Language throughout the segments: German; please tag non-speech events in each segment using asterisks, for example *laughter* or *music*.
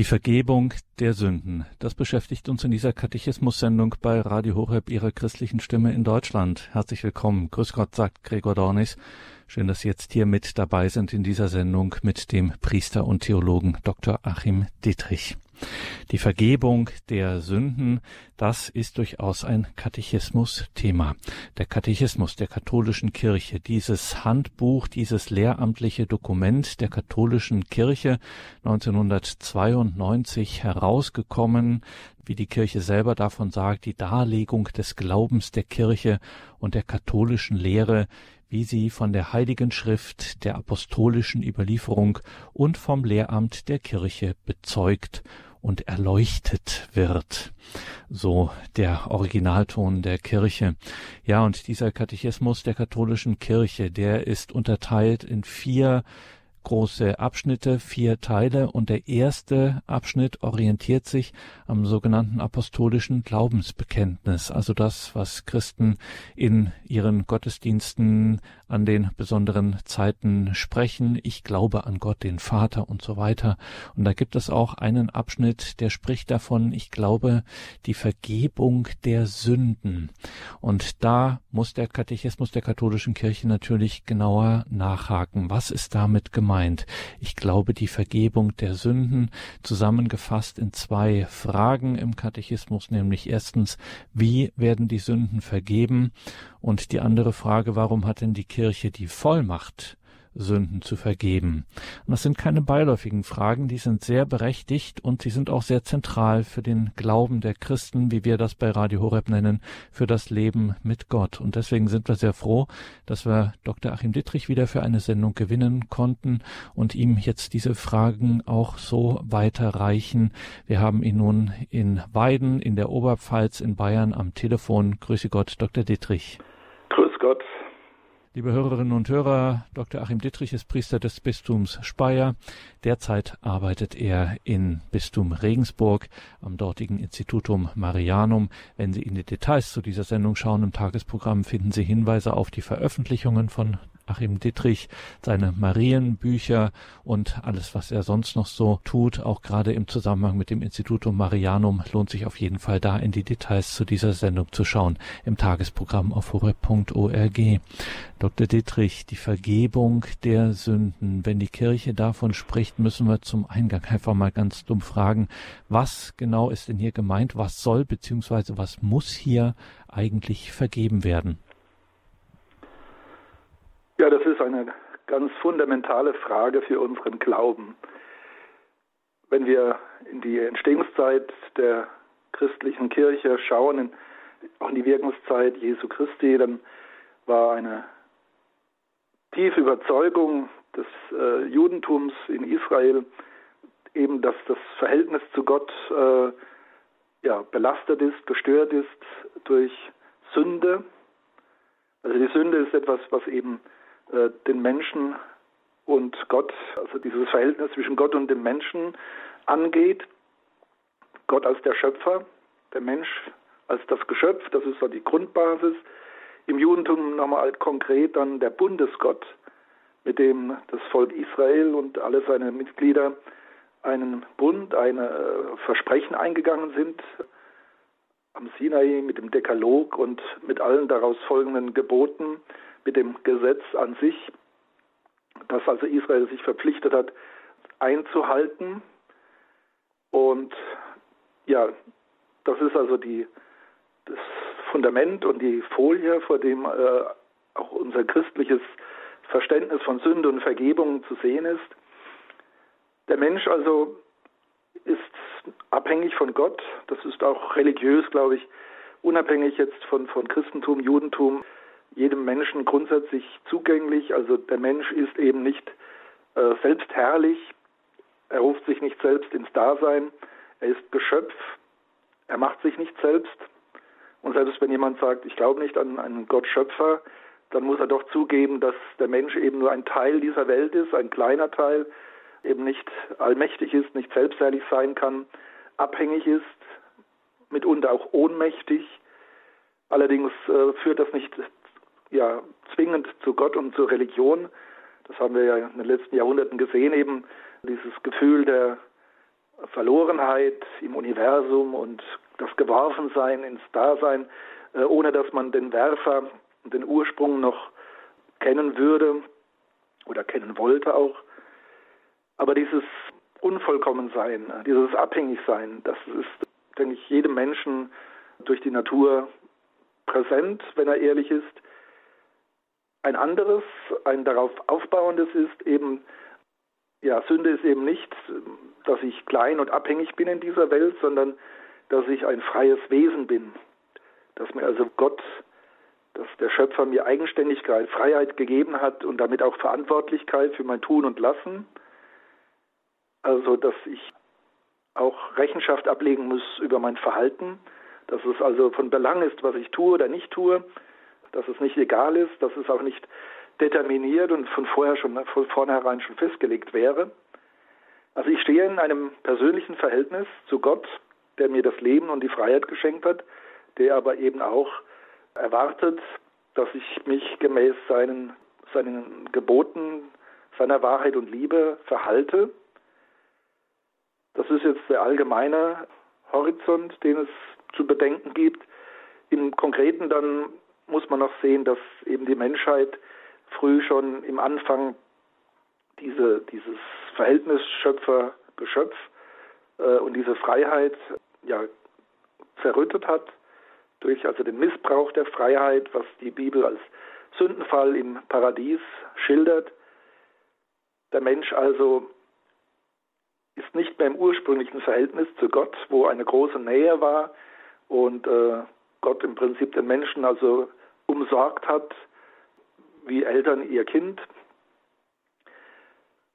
Die Vergebung der Sünden, das beschäftigt uns in dieser Katechismus-Sendung bei Radio Horeb, Ihrer christlichen Stimme in Deutschland. Herzlich willkommen. Grüß Gott, sagt Gregor Dornis. Schön, dass Sie jetzt hier mit dabei sind in dieser Sendung mit dem Priester und Theologen Dr. Achim Dietrich. Die Vergebung der Sünden, das ist durchaus ein Katechismus-Thema. Der Katechismus der katholischen Kirche, dieses Handbuch, dieses lehramtliche Dokument der katholischen Kirche 1992 herausgekommen, wie die Kirche selber davon sagt, die Darlegung des Glaubens der Kirche und der katholischen Lehre, wie sie von der Heiligen Schrift, der apostolischen Überlieferung und vom Lehramt der Kirche bezeugt und erleuchtet wird. So der Originalton der Kirche. Ja, und dieser Katechismus der katholischen Kirche, der ist unterteilt in vier große Abschnitte, vier Teile und der erste Abschnitt orientiert sich am sogenannten apostolischen Glaubensbekenntnis, also das, was Christen in ihren Gottesdiensten an den besonderen Zeiten sprechen. Ich glaube an Gott, den Vater und so weiter. Und da gibt es auch einen Abschnitt, der spricht davon, ich glaube, die Vergebung der Sünden. Und da muss der Katechismus der katholischen Kirche natürlich genauer nachhaken. Was ist damit gemeint? Ich glaube, die Vergebung der Sünden zusammengefasst in zwei Fragen im Katechismus, nämlich erstens, wie werden die Sünden vergeben? Und die andere Frage, warum hat denn die Kirche die Vollmacht, Sünden zu vergeben? Und das sind keine beiläufigen Fragen, die sind sehr berechtigt und sie sind auch sehr zentral für den Glauben der Christen, wie wir das bei Radio Horeb nennen, für das Leben mit Gott. Und deswegen sind wir sehr froh, dass wir Dr. Achim Dittrich wieder für eine Sendung gewinnen konnten und ihm jetzt diese Fragen auch so weiterreichen. Wir haben ihn nun in Weiden in der Oberpfalz in Bayern am Telefon. Grüße Gott, Dr. Dittrich. Gott. Liebe Hörerinnen und Hörer, Dr. Achim Dittrich ist Priester des Bistums Speyer. Derzeit arbeitet er in Bistum Regensburg am dortigen Institutum Marianum. Wenn Sie in die Details zu dieser Sendung schauen im Tagesprogramm, finden Sie Hinweise auf die Veröffentlichungen von Achim Dittrich, seine Marienbücher und alles, was er sonst noch so tut, auch gerade im Zusammenhang mit dem Institutum Marianum, lohnt sich auf jeden Fall da in die Details zu dieser Sendung zu schauen, im Tagesprogramm auf horeb.org. Dr. Dittrich, die Vergebung der Sünden. Wenn die Kirche davon spricht, müssen wir zum Eingang einfach mal ganz dumm fragen, was genau ist denn hier gemeint? Was soll bzw. was muss hier eigentlich vergeben werden? Ja, das ist eine ganz fundamentale Frage für unseren Glauben. Wenn wir in die Entstehungszeit der christlichen Kirche schauen, auch in die Wirkungszeit Jesu Christi, dann war eine tiefe Überzeugung des äh, Judentums in Israel eben, dass das Verhältnis zu Gott äh, ja, belastet ist, gestört ist durch Sünde. Also die Sünde ist etwas, was eben äh, den Menschen und Gott, also dieses Verhältnis zwischen Gott und dem Menschen angeht. Gott als der Schöpfer, der Mensch als das Geschöpf, das ist so die Grundbasis. Im Judentum nochmal konkret dann der Bundesgott, mit dem das Volk Israel und alle seine Mitglieder einen Bund, ein äh, Versprechen eingegangen sind am Sinai mit dem Dekalog und mit allen daraus folgenden Geboten mit dem Gesetz an sich, das also Israel sich verpflichtet hat, einzuhalten. Und ja, das ist also die, das Fundament und die Folie, vor dem äh, auch unser christliches Verständnis von Sünde und Vergebung zu sehen ist. Der Mensch also ist abhängig von Gott, das ist auch religiös, glaube ich, unabhängig jetzt von, von Christentum, Judentum, jedem Menschen grundsätzlich zugänglich. Also der Mensch ist eben nicht äh, selbstherrlich, er ruft sich nicht selbst ins Dasein, er ist Geschöpf, er macht sich nicht selbst. Und selbst wenn jemand sagt, ich glaube nicht an einen Gott Schöpfer, dann muss er doch zugeben, dass der Mensch eben nur ein Teil dieser Welt ist, ein kleiner Teil, eben nicht allmächtig ist, nicht selbstherrlich sein kann, abhängig ist, mitunter auch ohnmächtig. Allerdings äh, führt das nicht ja zwingend zu Gott und zur Religion. Das haben wir ja in den letzten Jahrhunderten gesehen, eben dieses Gefühl der Verlorenheit im Universum und das Geworfensein ins Dasein, äh, ohne dass man den Werfer den Ursprung noch kennen würde oder kennen wollte auch. Aber dieses Unvollkommensein, dieses Abhängigsein, das ist, denke ich, jedem Menschen durch die Natur präsent, wenn er ehrlich ist. Ein anderes, ein darauf aufbauendes ist eben, ja, Sünde ist eben nicht, dass ich klein und abhängig bin in dieser Welt, sondern dass ich ein freies Wesen bin. Dass mir also Gott, dass der Schöpfer mir Eigenständigkeit, Freiheit gegeben hat und damit auch Verantwortlichkeit für mein Tun und Lassen. Also, dass ich auch Rechenschaft ablegen muss über mein Verhalten, dass es also von Belang ist, was ich tue oder nicht tue, dass es nicht egal ist, dass es auch nicht determiniert und von vorher schon von vornherein schon festgelegt wäre. Also ich stehe in einem persönlichen Verhältnis zu Gott, der mir das Leben und die Freiheit geschenkt hat, der aber eben auch erwartet, dass ich mich gemäß seinen, seinen Geboten, seiner Wahrheit und Liebe verhalte. Das ist jetzt der allgemeine Horizont, den es zu bedenken gibt. Im Konkreten dann muss man noch sehen, dass eben die Menschheit früh schon im Anfang diese, dieses Verhältnis Schöpfer-Geschöpf äh, und diese Freiheit ja, zerrüttet hat durch also den Missbrauch der Freiheit, was die Bibel als Sündenfall im Paradies schildert. Der Mensch also ist nicht mehr im ursprünglichen Verhältnis zu Gott, wo eine große Nähe war und äh, Gott im Prinzip den Menschen also umsorgt hat, wie Eltern ihr Kind.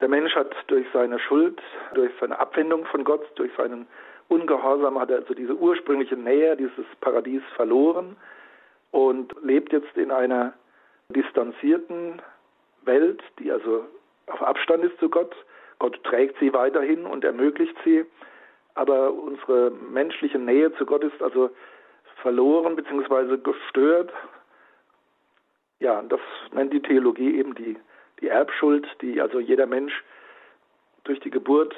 Der Mensch hat durch seine Schuld, durch seine Abwendung von Gott, durch seinen Ungehorsam hat er also diese ursprüngliche Nähe, dieses Paradies verloren und lebt jetzt in einer distanzierten Welt, die also auf Abstand ist zu Gott. Gott trägt sie weiterhin und ermöglicht sie, aber unsere menschliche Nähe zu Gott ist also verloren bzw. gestört ja, das nennt die Theologie eben die, die Erbschuld, die also jeder Mensch durch die Geburt,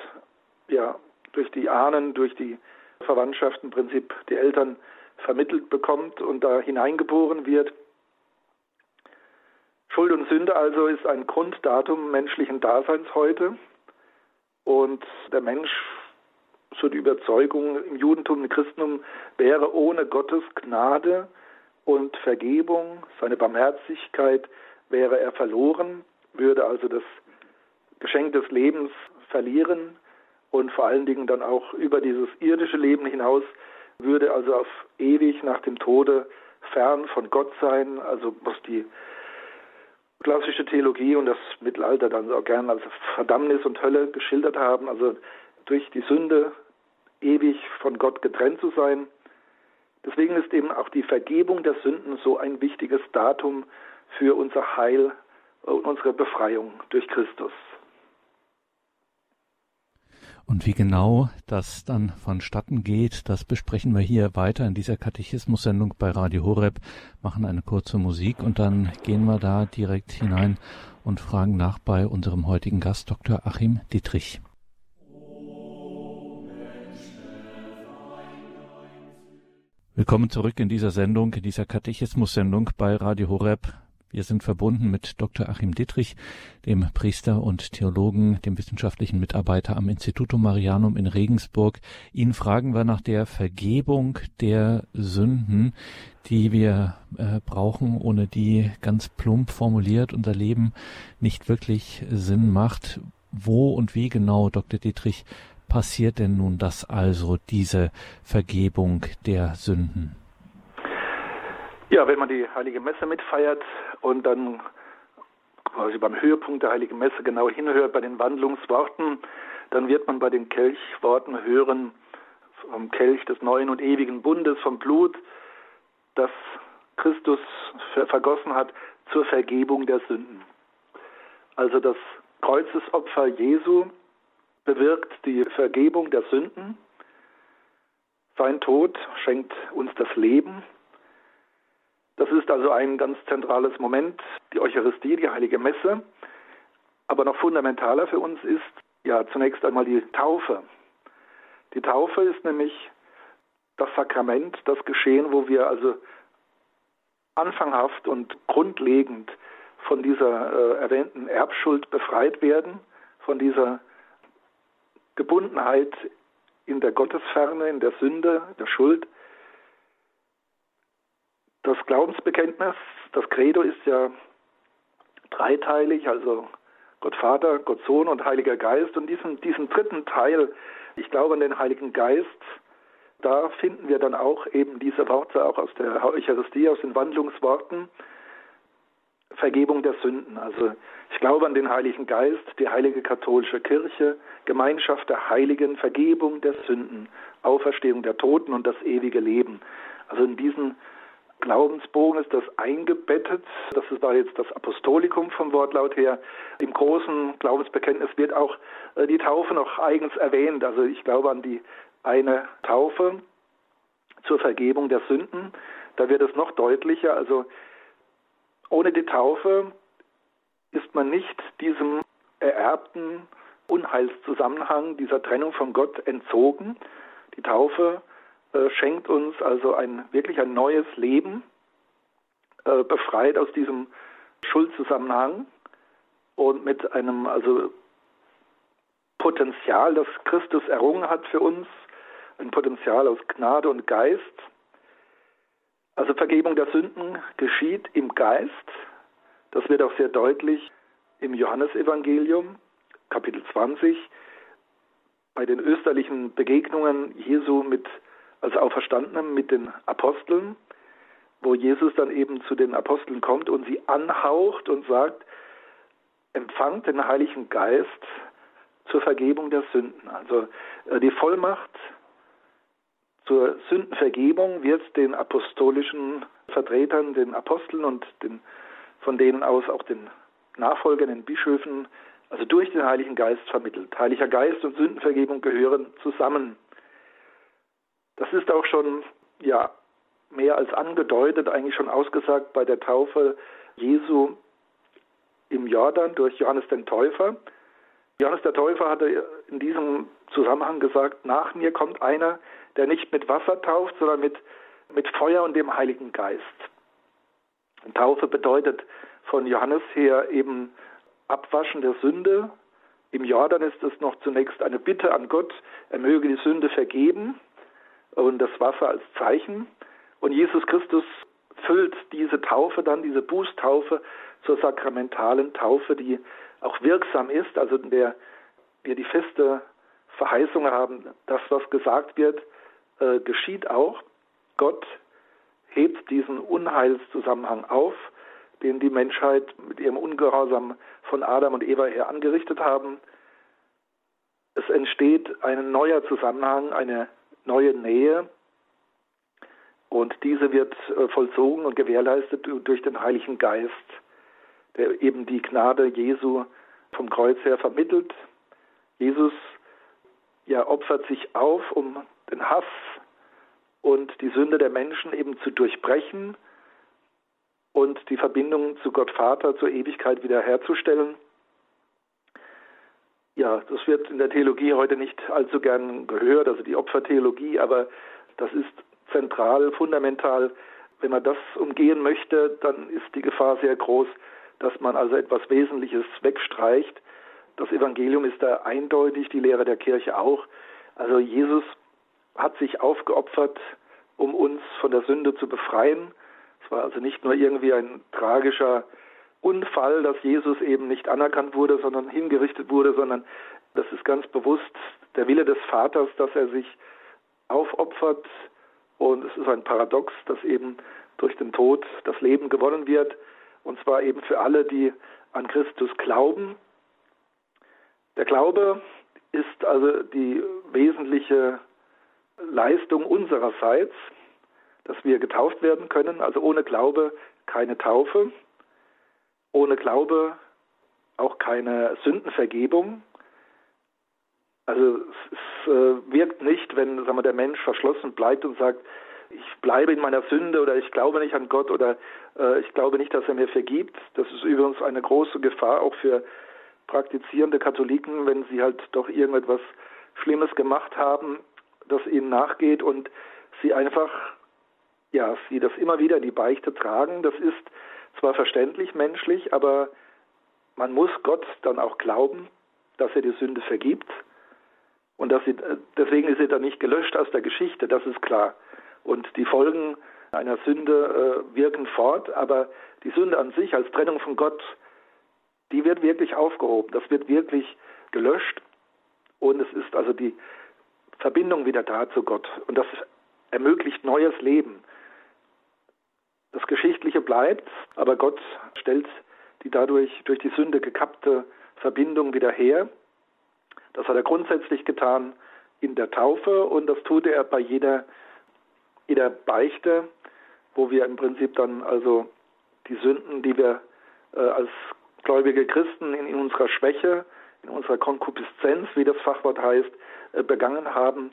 ja, durch die Ahnen, durch die Verwandtschaft im Prinzip die Eltern vermittelt bekommt und da hineingeboren wird. Schuld und Sünde also ist ein Grunddatum menschlichen Daseins heute. Und der Mensch, so die Überzeugung im Judentum, im Christentum, wäre ohne Gottes Gnade und Vergebung, seine Barmherzigkeit wäre er verloren, würde also das Geschenk des Lebens verlieren und vor allen Dingen dann auch über dieses irdische Leben hinaus würde also auf ewig nach dem Tode fern von Gott sein, also was die klassische Theologie und das Mittelalter dann auch gern als Verdammnis und Hölle geschildert haben, also durch die Sünde ewig von Gott getrennt zu sein. Deswegen ist eben auch die Vergebung der Sünden so ein wichtiges Datum für unser Heil und unsere Befreiung durch Christus. Und wie genau das dann vonstatten geht, das besprechen wir hier weiter in dieser Katechismus-Sendung bei Radio Horeb, machen eine kurze Musik und dann gehen wir da direkt hinein und fragen nach bei unserem heutigen Gast, Dr. Achim Dietrich. Willkommen zurück in dieser Sendung, in dieser Katechismus-Sendung bei Radio Horeb. Wir sind verbunden mit Dr. Achim Dittrich, dem Priester und Theologen, dem wissenschaftlichen Mitarbeiter am Institutum Marianum in Regensburg. Ihn fragen wir nach der Vergebung der Sünden, die wir äh, brauchen, ohne die ganz plump formuliert unser Leben nicht wirklich Sinn macht. Wo und wie genau, Dr. Dietrich, passiert denn nun das also, diese Vergebung der Sünden? Ja, wenn man die Heilige Messe mitfeiert und dann quasi beim Höhepunkt der Heiligen Messe genau hinhört bei den Wandlungsworten, dann wird man bei den Kelchworten hören vom Kelch des neuen und ewigen Bundes, vom Blut, das Christus vergossen hat zur Vergebung der Sünden. Also das Kreuzesopfer Jesu bewirkt die Vergebung der Sünden. Sein Tod schenkt uns das Leben. Das ist also ein ganz zentrales Moment, die Eucharistie, die heilige Messe. Aber noch fundamentaler für uns ist ja zunächst einmal die Taufe. Die Taufe ist nämlich das Sakrament, das Geschehen, wo wir also anfanghaft und grundlegend von dieser äh, erwähnten Erbschuld befreit werden, von dieser Gebundenheit in der Gottesferne, in der Sünde, der Schuld. Das Glaubensbekenntnis, das Credo ist ja dreiteilig, also Gott Vater, Gott Sohn und Heiliger Geist. Und diesen, diesen dritten Teil, ich glaube an den Heiligen Geist, da finden wir dann auch eben diese Worte auch aus der Eucharistie, aus den Wandlungsworten. Vergebung der Sünden. Also ich glaube an den Heiligen Geist, die heilige katholische Kirche, Gemeinschaft der Heiligen, Vergebung der Sünden, Auferstehung der Toten und das ewige Leben. Also in diesen Glaubensbogen ist das eingebettet. Das war jetzt das Apostolikum vom Wortlaut her. Im großen Glaubensbekenntnis wird auch äh, die Taufe noch eigens erwähnt. Also ich glaube an die eine Taufe zur Vergebung der Sünden. Da wird es noch deutlicher. Also ohne die Taufe ist man nicht diesem ererbten Unheilszusammenhang, dieser Trennung von Gott entzogen. Die Taufe äh, schenkt uns also ein wirklich ein neues Leben, äh, befreit aus diesem Schuldzusammenhang und mit einem also Potenzial, das Christus errungen hat für uns, ein Potenzial aus Gnade und Geist. Also Vergebung der Sünden geschieht im Geist. Das wird auch sehr deutlich im Johannesevangelium, Kapitel 20, bei den österlichen Begegnungen Jesu mit als Auferstandenem mit den Aposteln, wo Jesus dann eben zu den Aposteln kommt und sie anhaucht und sagt, empfangt den Heiligen Geist zur Vergebung der Sünden. Also äh, die Vollmacht zur Sündenvergebung wird den apostolischen Vertretern, den Aposteln und den, von denen aus auch den Nachfolgern, den Bischöfen, also durch den Heiligen Geist vermittelt. Heiliger Geist und Sündenvergebung gehören zusammen. Das ist auch schon ja mehr als angedeutet, eigentlich schon ausgesagt bei der Taufe Jesu im Jordan durch Johannes den Täufer. Johannes der Täufer hatte in diesem Zusammenhang gesagt, nach mir kommt einer, der nicht mit Wasser tauft, sondern mit, mit Feuer und dem Heiligen Geist. Taufe bedeutet von Johannes her eben Abwaschen der Sünde. Im Jordan ist es noch zunächst eine Bitte an Gott, er möge die Sünde vergeben und das Wasser als Zeichen. Und Jesus Christus füllt diese Taufe dann, diese Bußtaufe zur sakramentalen Taufe, die auch wirksam ist, also der wir die feste Verheißung haben, das, was gesagt wird, äh, geschieht auch. Gott hebt diesen Unheilszusammenhang auf, den die Menschheit mit ihrem Ungehorsam von Adam und Eva her angerichtet haben. Es entsteht ein neuer Zusammenhang, eine neue Nähe. Und diese wird äh, vollzogen und gewährleistet durch den Heiligen Geist, der eben die Gnade Jesu vom Kreuz her vermittelt. Jesus ja, opfert sich auf, um den Hass und die Sünde der Menschen eben zu durchbrechen und die Verbindung zu Gott Vater zur Ewigkeit wiederherzustellen. Ja, das wird in der Theologie heute nicht allzu gern gehört, also die Opfertheologie, aber das ist zentral, fundamental. Wenn man das umgehen möchte, dann ist die Gefahr sehr groß, dass man also etwas Wesentliches wegstreicht. Das Evangelium ist da eindeutig, die Lehre der Kirche auch. Also Jesus hat sich aufgeopfert, um uns von der Sünde zu befreien. Es war also nicht nur irgendwie ein tragischer Unfall, dass Jesus eben nicht anerkannt wurde, sondern hingerichtet wurde, sondern das ist ganz bewusst der Wille des Vaters, dass er sich aufopfert. Und es ist ein Paradox, dass eben durch den Tod das Leben gewonnen wird. Und zwar eben für alle, die an Christus glauben. Der Glaube ist also die wesentliche Leistung unsererseits, dass wir getauft werden können. Also ohne Glaube keine Taufe ohne Glaube auch keine Sündenvergebung. Also es äh, wirkt nicht, wenn sagen wir, der Mensch verschlossen bleibt und sagt, ich bleibe in meiner Sünde oder ich glaube nicht an Gott oder äh, ich glaube nicht, dass er mir vergibt. Das ist übrigens eine große Gefahr auch für praktizierende Katholiken, wenn sie halt doch irgendetwas Schlimmes gemacht haben, das ihnen nachgeht und sie einfach, ja, sie das immer wieder die Beichte tragen. Das ist zwar verständlich menschlich, aber man muss Gott dann auch glauben, dass er die Sünde vergibt. Und dass sie, deswegen ist sie dann nicht gelöscht aus der Geschichte, das ist klar. Und die Folgen einer Sünde äh, wirken fort, aber die Sünde an sich als Trennung von Gott, die wird wirklich aufgehoben, das wird wirklich gelöscht und es ist also die Verbindung wieder da zu Gott und das ermöglicht neues Leben. Das Geschichtliche bleibt, aber Gott stellt die dadurch durch die Sünde gekappte Verbindung wieder her. Das hat er grundsätzlich getan in der Taufe und das tut er bei jeder, jeder Beichte, wo wir im Prinzip dann also die Sünden, die wir äh, als gläubige Christen in, in, unserer Schwäche, in unserer Konkupiszenz, wie das Fachwort heißt, äh, begangen haben.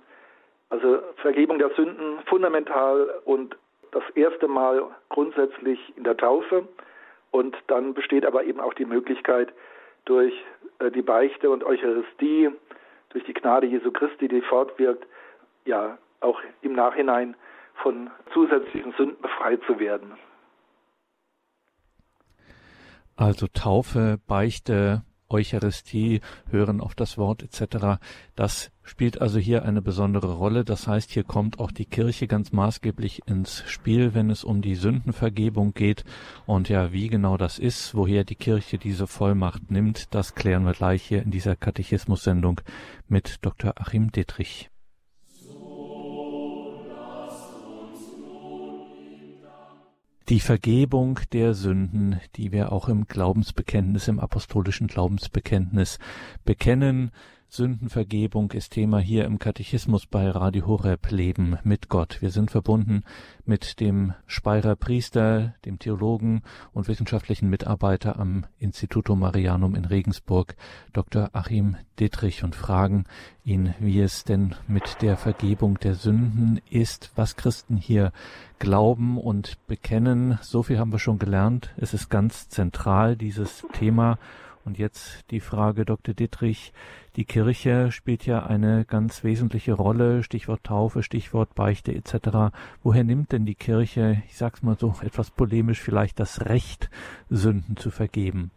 Also Vergebung der Sünden fundamental und das erste Mal grundsätzlich in der Taufe. Und dann besteht aber eben auch die Möglichkeit, durch äh, die Beichte und Eucharistie, durch die Gnade Jesu Christi, die fortwirkt, ja auch im Nachhinein von zusätzlichen Sünden befreit zu werden. Also Taufe, Beichte, Eucharistie, Hören auf das Wort etc. Das spielt also hier eine besondere Rolle. Das heißt, hier kommt auch die Kirche ganz maßgeblich ins Spiel, wenn es um die Sündenvergebung geht. Und ja, wie genau das ist, woher die Kirche diese Vollmacht nimmt, das klären wir gleich hier in dieser Katechismus-Sendung mit Dr. Achim Dittrich. Die Vergebung der Sünden, die wir auch im Glaubensbekenntnis, im apostolischen Glaubensbekenntnis bekennen, Sündenvergebung ist Thema hier im Katechismus bei Radio Horeb Leben mit Gott. Wir sind verbunden mit dem Speyerer Priester, dem Theologen und wissenschaftlichen Mitarbeiter am Instituto Marianum in Regensburg, Dr. Achim Dittrich und fragen ihn, wie es denn mit der Vergebung der Sünden ist, was Christen hier glauben und bekennen. So viel haben wir schon gelernt. Es ist ganz zentral, dieses Thema. Und jetzt die Frage, Dr. Dittrich, die Kirche spielt ja eine ganz wesentliche Rolle, Stichwort Taufe, Stichwort Beichte etc. Woher nimmt denn die Kirche, ich sag's mal so etwas polemisch, vielleicht das Recht, Sünden zu vergeben?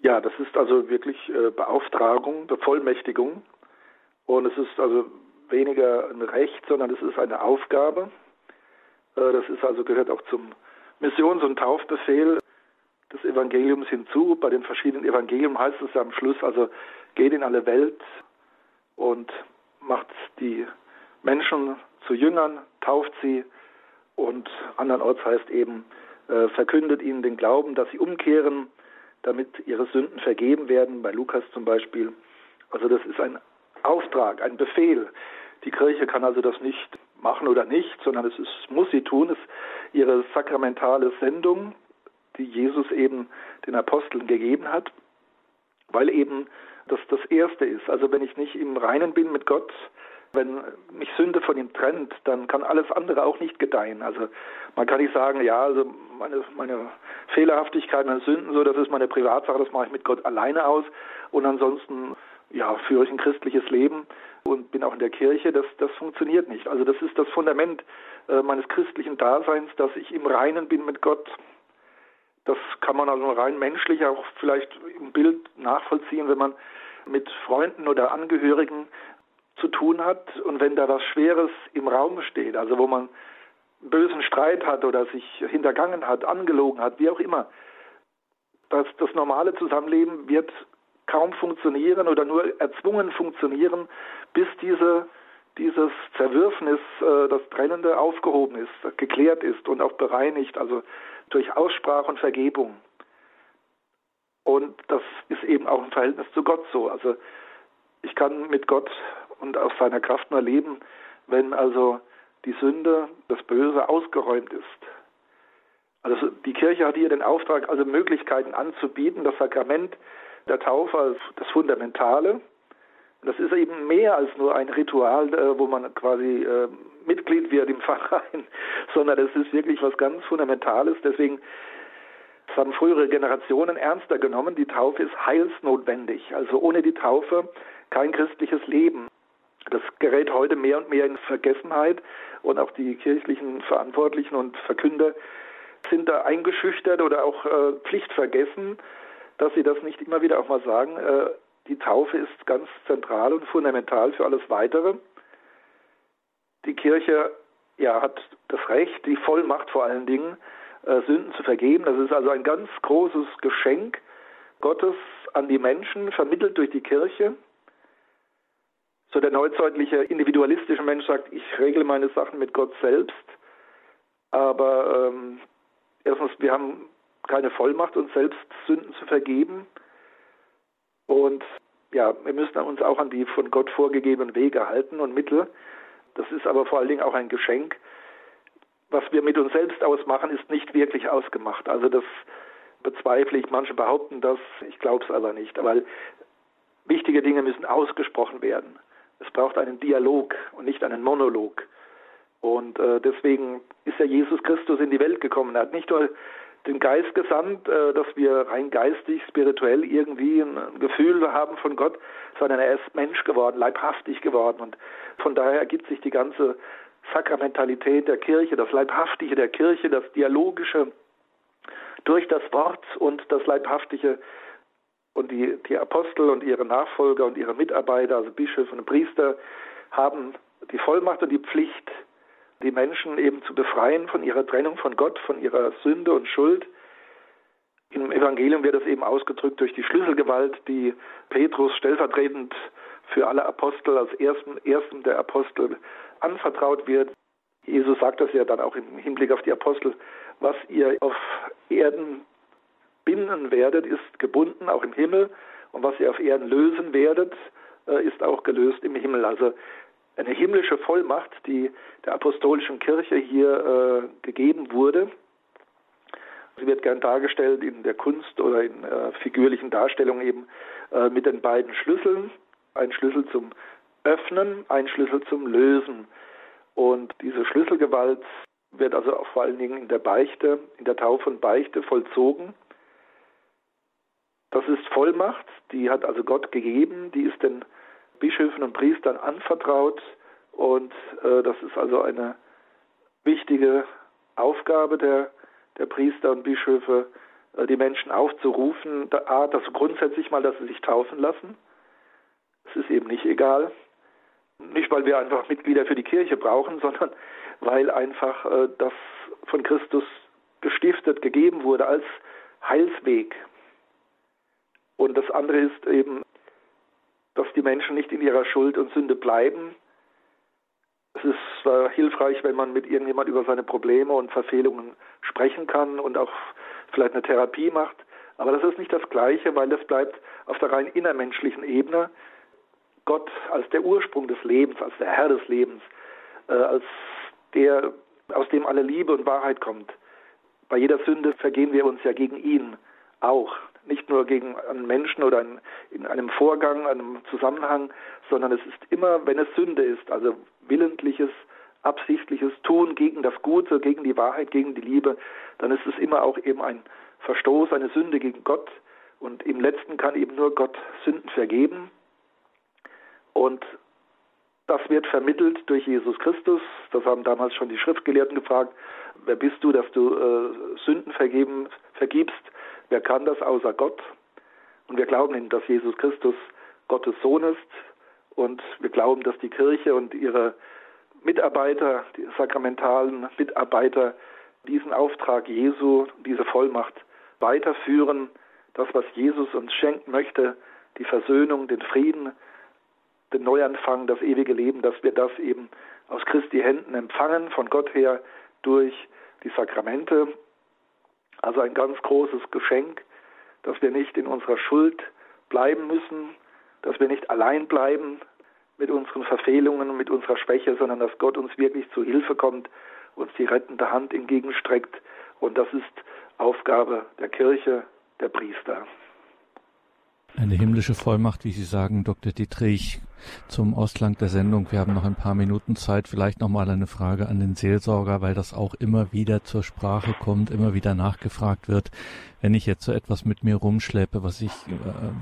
Ja, das ist also wirklich äh, Beauftragung, Bevollmächtigung. Und es ist also weniger ein Recht, sondern es ist eine Aufgabe. Äh, das ist also gehört auch zum Missions- und Taufbefehl des Evangeliums hinzu. Bei den verschiedenen Evangelien heißt es am Schluss, also geht in alle Welt und macht die Menschen zu Jüngern, tauft sie und andernorts heißt eben, äh, verkündet ihnen den Glauben, dass sie umkehren, damit ihre Sünden vergeben werden, bei Lukas zum Beispiel. Also das ist ein Auftrag, ein Befehl. Die Kirche kann also das nicht machen oder nicht, sondern es ist, muss sie tun, es ist ihre sakramentale Sendung, die Jesus eben den Aposteln gegeben hat, weil eben das das Erste ist. Also wenn ich nicht im Reinen bin mit Gott, wenn mich Sünde von ihm trennt, dann kann alles andere auch nicht gedeihen. Also man kann nicht sagen, ja, also meine, meine Fehlerhaftigkeit, meine Sünden, so, das ist meine Privatsache, das mache ich mit Gott alleine aus und ansonsten ja, führe ich ein christliches Leben und bin auch in der Kirche, das, das funktioniert nicht. Also das ist das Fundament äh, meines christlichen Daseins, dass ich im Reinen bin mit Gott, das kann man also rein menschlich auch vielleicht im Bild nachvollziehen, wenn man mit Freunden oder Angehörigen zu tun hat und wenn da was Schweres im Raum steht, also wo man bösen Streit hat oder sich hintergangen hat, angelogen hat, wie auch immer, das, das normale Zusammenleben wird kaum funktionieren oder nur erzwungen funktionieren, bis diese, dieses Zerwürfnis, äh, das Trennende aufgehoben ist, geklärt ist und auch bereinigt. Also durch Aussprache und Vergebung. Und das ist eben auch im Verhältnis zu Gott so. Also ich kann mit Gott und aus seiner Kraft nur leben, wenn also die Sünde, das Böse ausgeräumt ist. Also die Kirche hat hier den Auftrag, also Möglichkeiten anzubieten, das Sakrament der Taufe als das Fundamentale. Das ist eben mehr als nur ein Ritual, äh, wo man quasi äh, Mitglied wird im Verein, *laughs* sondern es ist wirklich was ganz Fundamentales. Deswegen das haben frühere Generationen ernster genommen. Die Taufe ist heilsnotwendig. Also ohne die Taufe kein christliches Leben. Das gerät heute mehr und mehr in Vergessenheit und auch die kirchlichen Verantwortlichen und Verkünder sind da eingeschüchtert oder auch äh, pflichtvergessen, dass sie das nicht immer wieder auch mal sagen. Äh, die Taufe ist ganz zentral und fundamental für alles Weitere. Die Kirche ja, hat das Recht, die Vollmacht vor allen Dingen, äh, Sünden zu vergeben. Das ist also ein ganz großes Geschenk Gottes an die Menschen, vermittelt durch die Kirche. So der neuzeitliche individualistische Mensch sagt, ich regle meine Sachen mit Gott selbst. Aber ähm, erstens, wir haben keine Vollmacht, uns selbst Sünden zu vergeben. Und ja, wir müssen uns auch an die von Gott vorgegebenen Wege halten und Mittel. Das ist aber vor allen Dingen auch ein Geschenk. Was wir mit uns selbst ausmachen, ist nicht wirklich ausgemacht. Also das bezweifle ich. Manche behaupten das, ich glaube es aber nicht. Weil wichtige Dinge müssen ausgesprochen werden. Es braucht einen Dialog und nicht einen Monolog. Und äh, deswegen ist ja Jesus Christus in die Welt gekommen. Er hat nicht nur den Geist gesandt, äh, dass wir rein geistig, spirituell irgendwie ein, Gefühl haben von Gott, sondern er ist Mensch geworden, leibhaftig geworden. Und von daher ergibt sich die ganze Sakramentalität der Kirche, das Leibhaftige der Kirche, das Dialogische durch das Wort und das Leibhaftige und die, die Apostel und ihre Nachfolger und ihre Mitarbeiter, also Bischöfe und Priester, haben die Vollmacht und die Pflicht, die Menschen eben zu befreien von ihrer Trennung von Gott, von ihrer Sünde und Schuld. Im Evangelium wird das eben ausgedrückt durch die Schlüsselgewalt, die Petrus stellvertretend für alle Apostel als ersten, ersten der Apostel anvertraut wird. Jesus sagt das ja dann auch im Hinblick auf die Apostel, was ihr auf Erden binden werdet, ist gebunden, auch im Himmel. Und was ihr auf Erden lösen werdet, äh, ist auch gelöst im Himmel. Also eine himmlische Vollmacht, die der apostolischen Kirche hier äh, gegeben wurde. Sie wird gern dargestellt in der Kunst oder in äh, figürlichen Darstellungen eben äh, mit den beiden Schlüsseln. Ein Schlüssel zum Öffnen, ein Schlüssel zum Lösen. Und diese Schlüsselgewalt wird also vor allen Dingen in der Beichte, in der Taufe und Beichte vollzogen. Das ist Vollmacht, die hat also Gott gegeben, die ist den Bischöfen und Priestern anvertraut und äh, das ist also eine wichtige Aufgabe der, der Priester und Bischöfe, äh, die Menschen aufzurufen, da, A, dass grundsätzlich mal, dass sie sich taufen lassen. Es ist eben nicht egal. Nicht, weil wir einfach Mitglieder für die Kirche brauchen, *laughs* sondern weil einfach äh, das von Christus gestiftet, gegeben wurde als Heilsweg. Und das andere ist eben, dass die Menschen nicht in ihrer Schuld und Sünde bleiben. Es ist zwar hilfreich, wenn man mit irgendjemand über seine Probleme und Verfehlungen sprechen kann und auch vielleicht eine Therapie macht, aber das ist nicht das Gleiche, weil das bleibt auf der rein innermenschlichen Ebene. Gott als der Ursprung des Lebens, als der Herr des Lebens, äh, als der, aus dem alle Liebe und Wahrheit kommt. Bei jeder Sünde vergehen wir uns ja gegen ihn auch nicht nur gegen einen Menschen oder in, in einem Vorgang, einem Zusammenhang, sondern es ist immer, wenn es Sünde ist, also willentliches, absichtliches Tun gegen das Gute, gegen die Wahrheit, gegen die Liebe, dann ist es immer auch eben ein Verstoß, eine Sünde gegen Gott. Und im letzten kann eben nur Gott Sünden vergeben. Und das wird vermittelt durch Jesus Christus. Das haben damals schon die Schriftgelehrten gefragt. Wer bist du, dass du äh, Sünden vergeben, vergibst? Wer kann das außer Gott? Und wir glauben, dass Jesus Christus Gottes Sohn ist. Und wir glauben, dass die Kirche und ihre Mitarbeiter, die sakramentalen Mitarbeiter, diesen Auftrag Jesu, diese Vollmacht weiterführen. Das, was Jesus uns schenken möchte, die Versöhnung, den Frieden, den Neuanfang, das ewige Leben, dass wir das eben aus Christi Händen empfangen, von Gott her durch die Sakramente also ein ganz großes Geschenk, dass wir nicht in unserer Schuld bleiben müssen, dass wir nicht allein bleiben mit unseren Verfehlungen und mit unserer Schwäche, sondern dass Gott uns wirklich zu Hilfe kommt, uns die rettende Hand entgegenstreckt. Und das ist Aufgabe der Kirche, der Priester. Eine himmlische Vollmacht, wie Sie sagen, Dr. Dietrich, Zum Ausklang der Sendung, wir haben noch ein paar Minuten Zeit, vielleicht noch mal eine Frage an den Seelsorger, weil das auch immer wieder zur Sprache kommt, immer wieder nachgefragt wird. Wenn ich jetzt so etwas mit mir rumschleppe, was ich,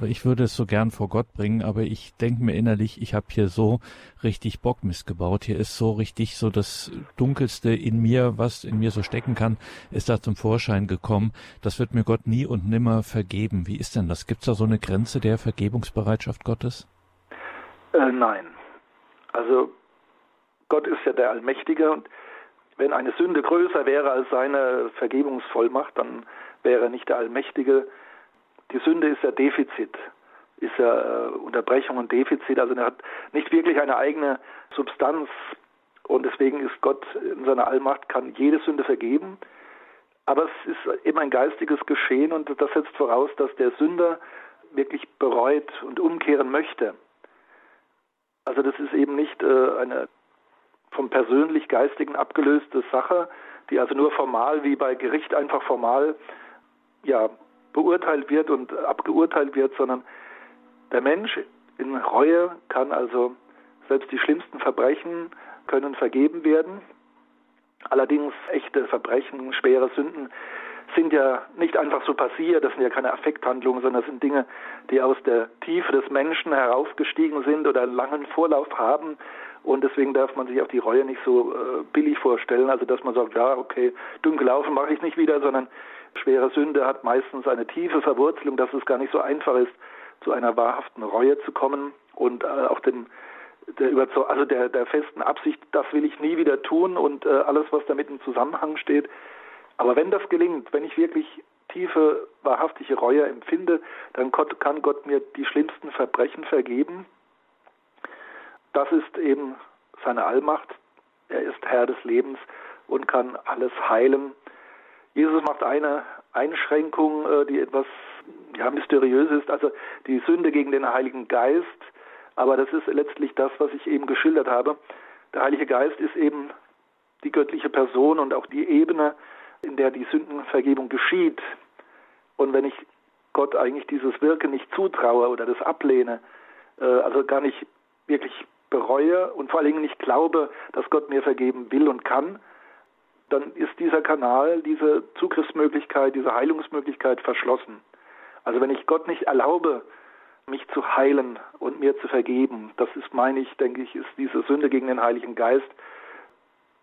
äh, ich würde es so gern vor Gott bringen, aber ich denke mir innerlich, ich habe hier so richtig Bock missgebaut. Hier ist so richtig so das Dunkelste in mir, was in mir so stecken kann, ist da zum Vorschein gekommen. Das wird mir Gott nie und nimmer vergeben. Wie ist denn das? Gibt es da so eine Grenze der Vergebungsbereitschaft Gottes? Äh, nein. Also Gott ist ja der Allmächtige und wenn eine Sünde größer wäre als seine Vergebungsvollmacht, dann wäre er nicht der Allmächtige. Die Sünde ist ja Defizit, ist ja äh, Unterbrechung und Defizit, also er hat nicht wirklich eine eigene Substanz und deswegen ist Gott in seiner Allmacht, kann jede Sünde vergeben. Aber es ist eben ein geistiges Geschehen und das setzt voraus, dass der Sünder wirklich bereut und umkehren möchte. Also das ist eben nicht äh, eine vom persönlich-geistigen abgelöste Sache, die also nur formal wie bei Gericht einfach formal ja, beurteilt wird und abgeurteilt wird, sondern der Mensch in Reue kann also selbst die schlimmsten Verbrechen können vergeben werden. Allerdings echte Verbrechen, schwere Sünden sind ja nicht einfach so passiert, das sind ja keine Affekthandlungen, sondern das sind Dinge, die aus der Tiefe des Menschen heraufgestiegen sind oder einen langen Vorlauf haben. Und deswegen darf man sich auch die Reue nicht so äh, billig vorstellen, also dass man sagt, ja, okay, dunkel laufen mache ich nicht wieder, sondern schwere Sünde hat meistens eine tiefe Verwurzelung, dass es gar nicht so einfach ist, zu einer wahrhaften Reue zu kommen. Und äh, auch dem der Überzeug also der, der festen Absicht, das will ich nie wieder tun. Und äh, alles, was damit im Zusammenhang steht, aber wenn das gelingt, wenn ich wirklich tiefe, wahrhaftige Reue empfinde, dann kann Gott mir die schlimmsten Verbrechen vergeben. Das ist eben seine Allmacht. Er ist Herr des Lebens und kann alles heilen. Jesus macht eine Einschränkung, äh, die etwas ja, mysteriös ist, also die Sünde gegen den Heiligen Geist. Aber das ist letztlich das, was ich eben geschildert habe. Der Heilige Geist ist eben die göttliche Person und auch die Ebene, in der die Sündenvergebung geschieht. Und wenn ich Gott eigentlich dieses Wirken nicht zutraue oder das ablehne, äh, also gar nicht wirklich bereue und vor allen Dingen nicht glaube, dass Gott mir vergeben will und kann, dann ist dieser Kanal, diese Zugriffsmöglichkeit, diese Heilungsmöglichkeit verschlossen. Also wenn ich Gott nicht erlaube, mich zu heilen und mir zu vergeben, das ist, meine ich, denke ich, ist diese Sünde gegen den Heiligen Geist,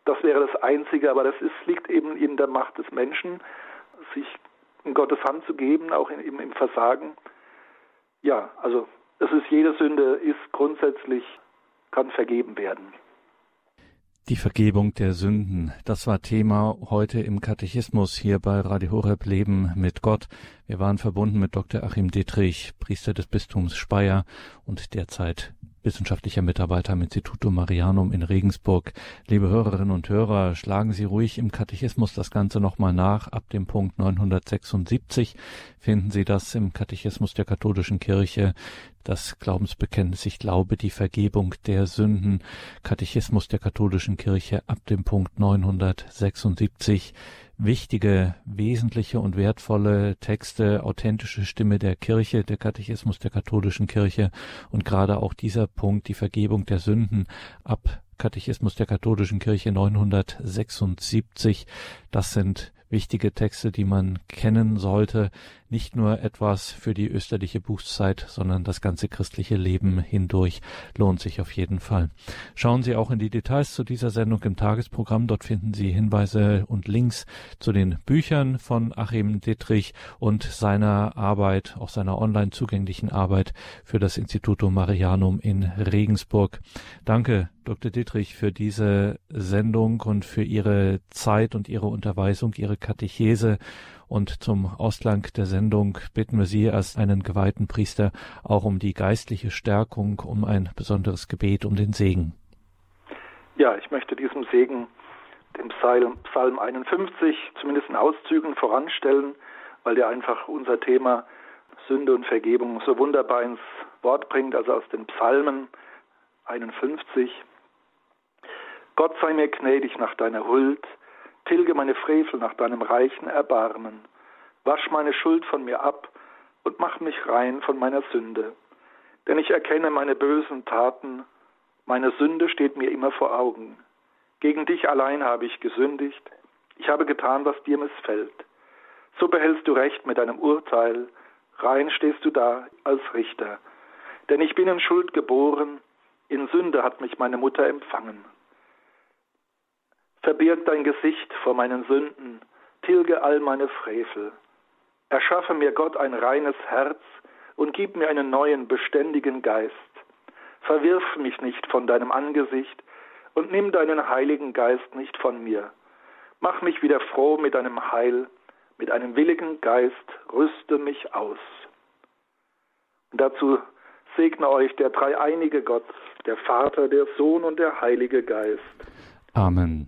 das wäre das Einzige, aber das ist, liegt eben in der Macht des Menschen, sich in Gottes Hand zu geben, auch in, im, im Versagen. Ja, also es ist jede Sünde ist grundsätzlich kann vergeben werden. Die Vergebung der Sünden, das war Thema heute im Katechismus hier bei Radio Horeb Leben mit Gott. Wir waren verbunden mit Dr. Achim Dietrich, Priester des Bistums Speyer und derzeit wissenschaftlicher Mitarbeiter am Instituto Marianum in Regensburg. Liebe Hörerinnen und Hörer, schlagen Sie ruhig im Katechismus das Ganze nochmal nach. Ab dem Punkt 976 finden Sie das im Katechismus der katholischen Kirche. Das Glaubensbekenntnis, ich glaube, die Vergebung der Sünden. Katechismus der katholischen Kirche ab dem Punkt 976 wichtige, wesentliche und wertvolle Texte, authentische Stimme der Kirche, der Katechismus der katholischen Kirche und gerade auch dieser Punkt, die Vergebung der Sünden ab Katechismus der katholischen Kirche 976, das sind wichtige Texte, die man kennen sollte. Nicht nur etwas für die österliche Bußzeit, sondern das ganze christliche Leben hindurch lohnt sich auf jeden Fall. Schauen Sie auch in die Details zu dieser Sendung im Tagesprogramm. Dort finden Sie Hinweise und Links zu den Büchern von Achim Dittrich und seiner Arbeit, auch seiner online zugänglichen Arbeit für das Instituto Marianum in Regensburg. Danke, Dr. Dittrich, für diese Sendung und für Ihre Zeit und Ihre Unterweisung, Ihre Katechese. Und zum Ausklang der Sendung bitten wir Sie als einen geweihten Priester auch um die geistliche Stärkung, um ein besonderes Gebet, um den Segen. Ja, ich möchte diesem Segen Psalm, Psalm 51 zumindest in Auszügen voranstellen, weil der einfach unser Thema Sünde und Vergebung so wunderbar ins Wort bringt, also aus den Psalmen 51. Gott sei mir gnädig nach deiner Huld, tilge meine Frevel nach deinem reichen Erbarmen, wasch meine Schuld von mir ab und mach mich rein von meiner Sünde. Denn ich erkenne meine bösen Taten, meine Sünde steht mir immer vor Augen. Gegen dich allein habe ich gesündigt, ich habe getan, was dir missfällt. So behältst du Recht mit deinem Urteil, rein stehst du da als Richter. Denn ich bin in Schuld geboren, in Sünde hat mich meine Mutter empfangen. Verbirg dein Gesicht vor meinen Sünden, tilge all meine Frevel. Erschaffe mir Gott ein reines Herz und gib mir einen neuen, beständigen Geist. Verwirf mich nicht von deinem Angesicht und nimm deinen heiligen Geist nicht von mir. Mach mich wieder froh mit deinem Heil, mit einem willigen Geist rüste mich aus. Und dazu segne euch der dreieinige Gott, der Vater, der Sohn und der Heilige Geist. Amen.